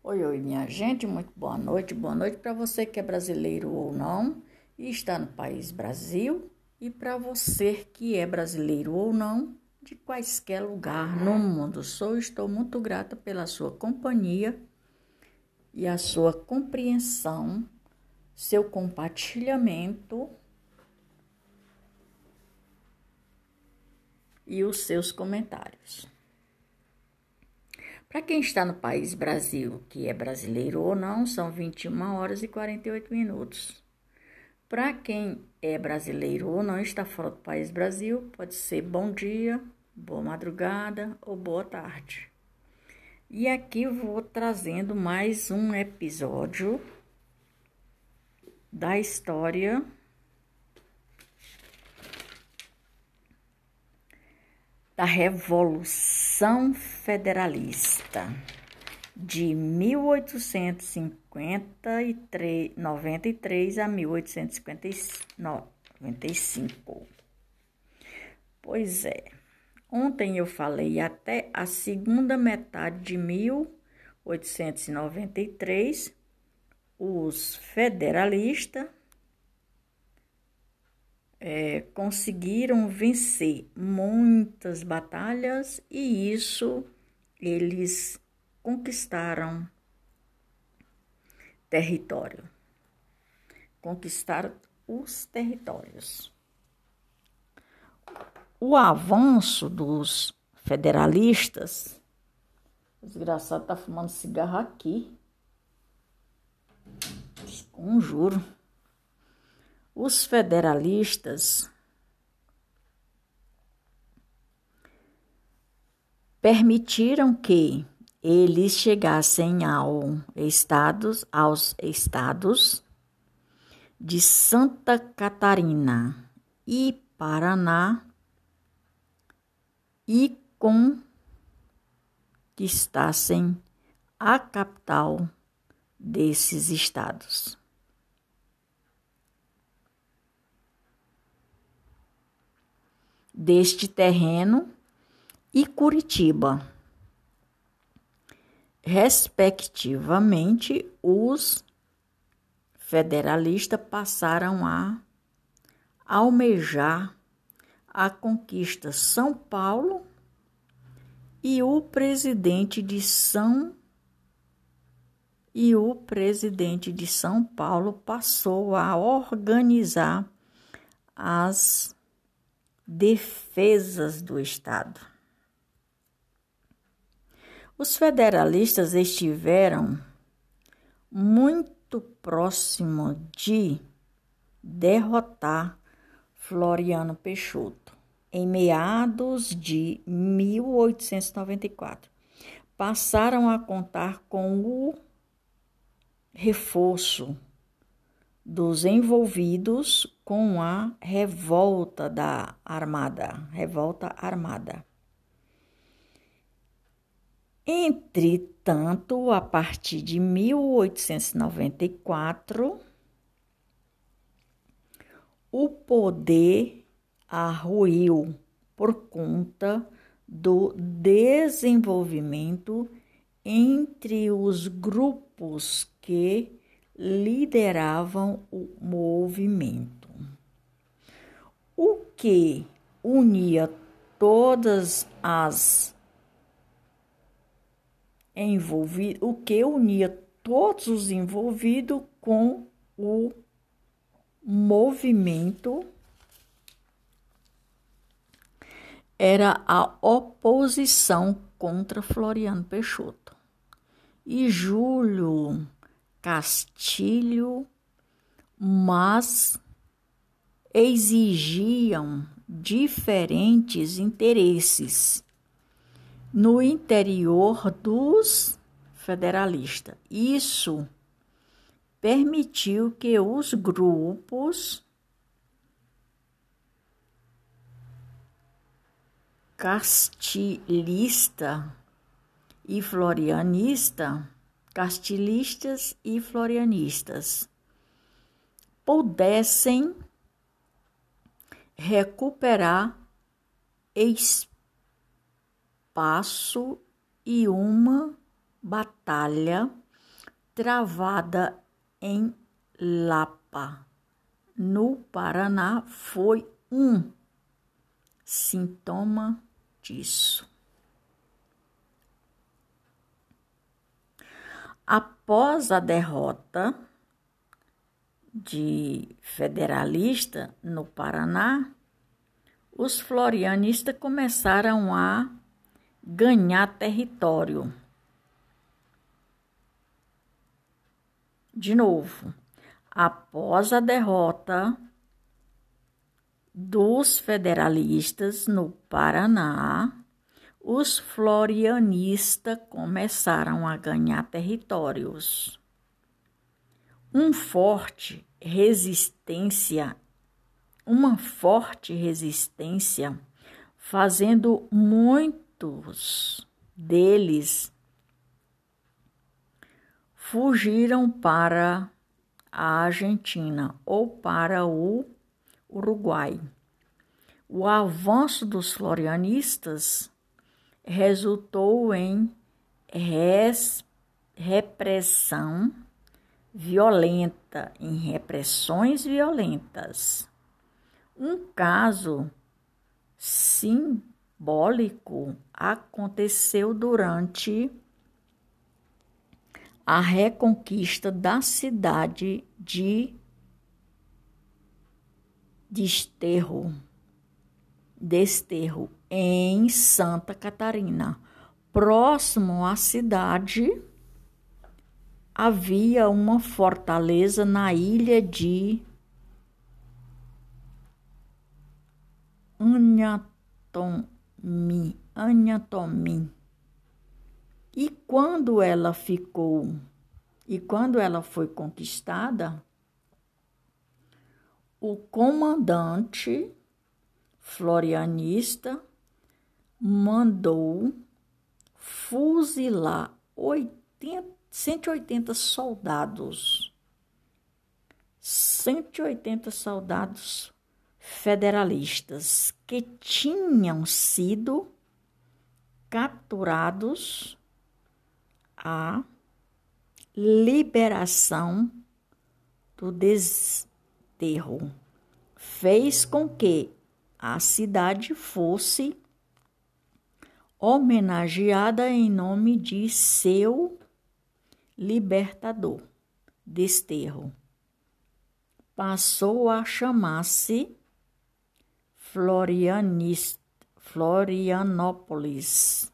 Oi, oi, minha gente, muito boa noite. Boa noite para você que é brasileiro ou não e está no país Brasil, e para você que é brasileiro ou não, de quaisquer lugar no mundo. Sou estou muito grata pela sua companhia e a sua compreensão, seu compartilhamento e os seus comentários. Para quem está no país Brasil, que é brasileiro ou não, são 21 horas e 48 minutos. Para quem é brasileiro ou não está fora do país Brasil, pode ser bom dia, boa madrugada ou boa tarde. E aqui vou trazendo mais um episódio da história da Revolução Federalista de 1893 a 1895. Pois é, ontem eu falei até a segunda metade de 1893, os federalistas é, conseguiram vencer muitas batalhas e isso eles conquistaram território, conquistaram os territórios. O avanço dos federalistas, desgraçado tá fumando cigarro aqui, conjuro. Os federalistas permitiram que eles chegassem ao estados, aos estados de Santa Catarina e Paraná e conquistassem a capital desses estados. Deste terreno e Curitiba. Respectivamente, os federalistas passaram a almejar a conquista São Paulo e o presidente de São e o presidente de São Paulo passou a organizar as defesas do Estado. Os federalistas estiveram muito próximo de derrotar Floriano Peixoto em meados de 1894. Passaram a contar com o reforço dos envolvidos com a revolta da Armada, revolta armada. Entretanto, a partir de 1894, o poder arruiu por conta do desenvolvimento entre os grupos que lideravam o movimento. O que unia todas as envolvidos, o que unia todos os envolvidos com o movimento era a oposição contra Floriano Peixoto. E Júlio Castilho, mas exigiam diferentes interesses no interior dos federalistas. Isso permitiu que os grupos castilhista e florianista castilistas e florianistas pudessem recuperar espaço e uma batalha travada em Lapa, no Paraná, foi um sintoma disso. Após a derrota de federalista no Paraná, os florianistas começaram a ganhar território. De novo, após a derrota dos federalistas no Paraná, os florianistas começaram a ganhar territórios. Um forte resistência, uma forte resistência, fazendo muitos deles fugiram para a Argentina ou para o Uruguai. O avanço dos florianistas resultou em res, repressão violenta, em repressões violentas. Um caso simbólico aconteceu durante a reconquista da cidade de Desterro, Desterro em Santa Catarina. Próximo à cidade havia uma fortaleza na ilha de Anhatomi, Anhatomi. E quando ela ficou, e quando ela foi conquistada, o comandante florianista mandou fuzilar 80, 180 soldados. 180 soldados federalistas que tinham sido capturados a liberação do desterro fez com que a cidade fosse homenageada em nome de seu libertador, Desterro. Passou a chamar-se Florianópolis.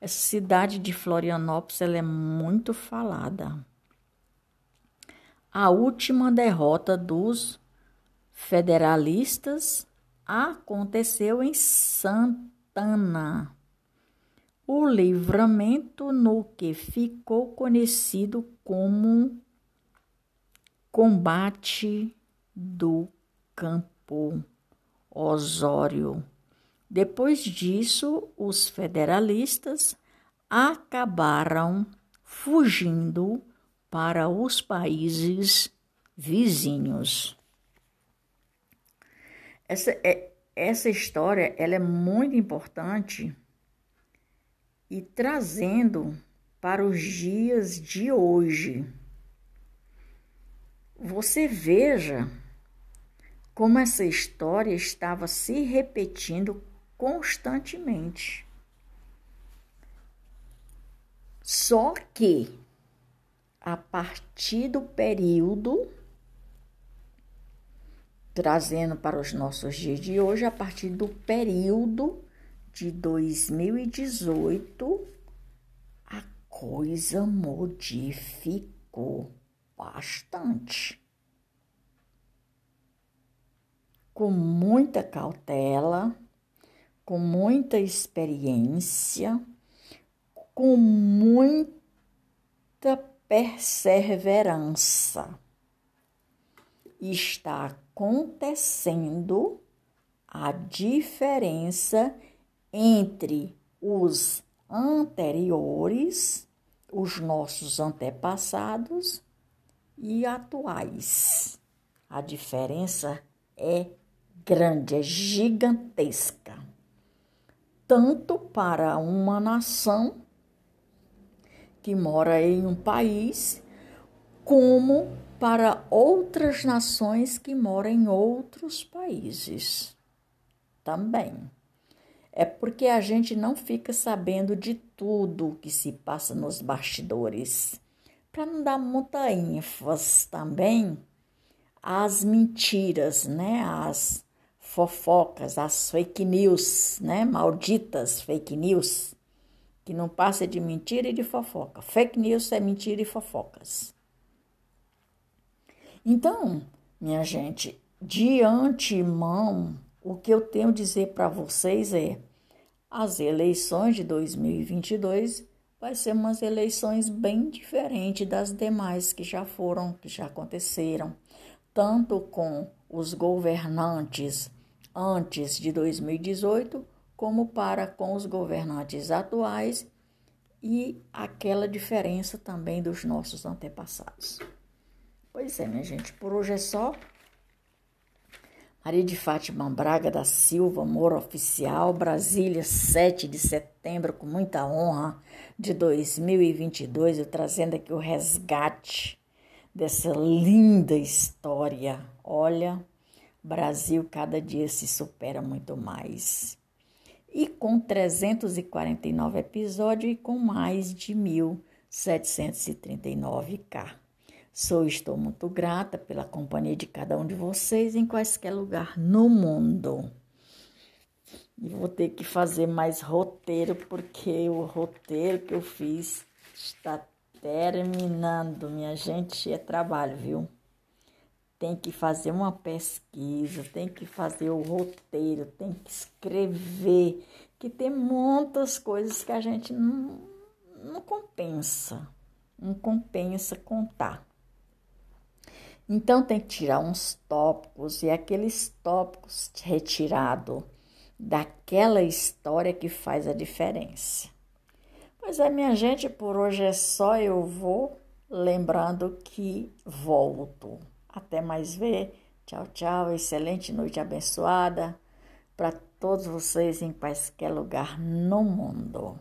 Essa cidade de Florianópolis ela é muito falada. A última derrota dos federalistas aconteceu em Santana. O livramento no que ficou conhecido como combate do campo Osório. Depois disso, os federalistas acabaram fugindo para os países vizinhos. Essa, é, essa história ela é muito importante e trazendo para os dias de hoje. Você veja como essa história estava se repetindo constantemente. Só que a partir do período trazendo para os nossos dias de hoje, a partir do período de 2018, a coisa modificou bastante. Com muita cautela, com muita experiência, com muita perseverança. Está acontecendo a diferença entre os anteriores, os nossos antepassados e atuais. A diferença é grande, é gigantesca tanto para uma nação que mora em um país, como para outras nações que moram em outros países também. É porque a gente não fica sabendo de tudo que se passa nos bastidores. Para não dar muita ênfase também às mentiras, né? As fofocas, as fake news, né? Malditas fake news, que não passa de mentira e de fofoca. Fake news é mentira e fofocas. Então, minha gente, de antemão, o que eu tenho a dizer para vocês é: as eleições de 2022 vai ser umas eleições bem diferentes das demais que já foram, que já aconteceram, tanto com os governantes antes de 2018, como para com os governantes atuais e aquela diferença também dos nossos antepassados. Pois é, minha gente, por hoje é só. Maria de Fátima Braga da Silva, Moro Oficial, Brasília, 7 de setembro, com muita honra, de 2022, eu trazendo aqui o resgate dessa linda história. Olha, Brasil cada dia se supera muito mais. E com 349 episódios e com mais de 1739k. Sou estou muito grata pela companhia de cada um de vocês em quaisquer lugar no mundo. E vou ter que fazer mais roteiro porque o roteiro que eu fiz está terminando, minha gente, é trabalho, viu? Tem que fazer uma pesquisa, tem que fazer o roteiro, tem que escrever, que tem muitas coisas que a gente não, não compensa, não compensa contar. Então tem que tirar uns tópicos e aqueles tópicos retirado daquela história que faz a diferença. Pois é, minha gente, por hoje é só. Eu vou lembrando que volto. Até mais ver. Tchau, tchau. Excelente noite abençoada para todos vocês em quaisquer lugar no mundo.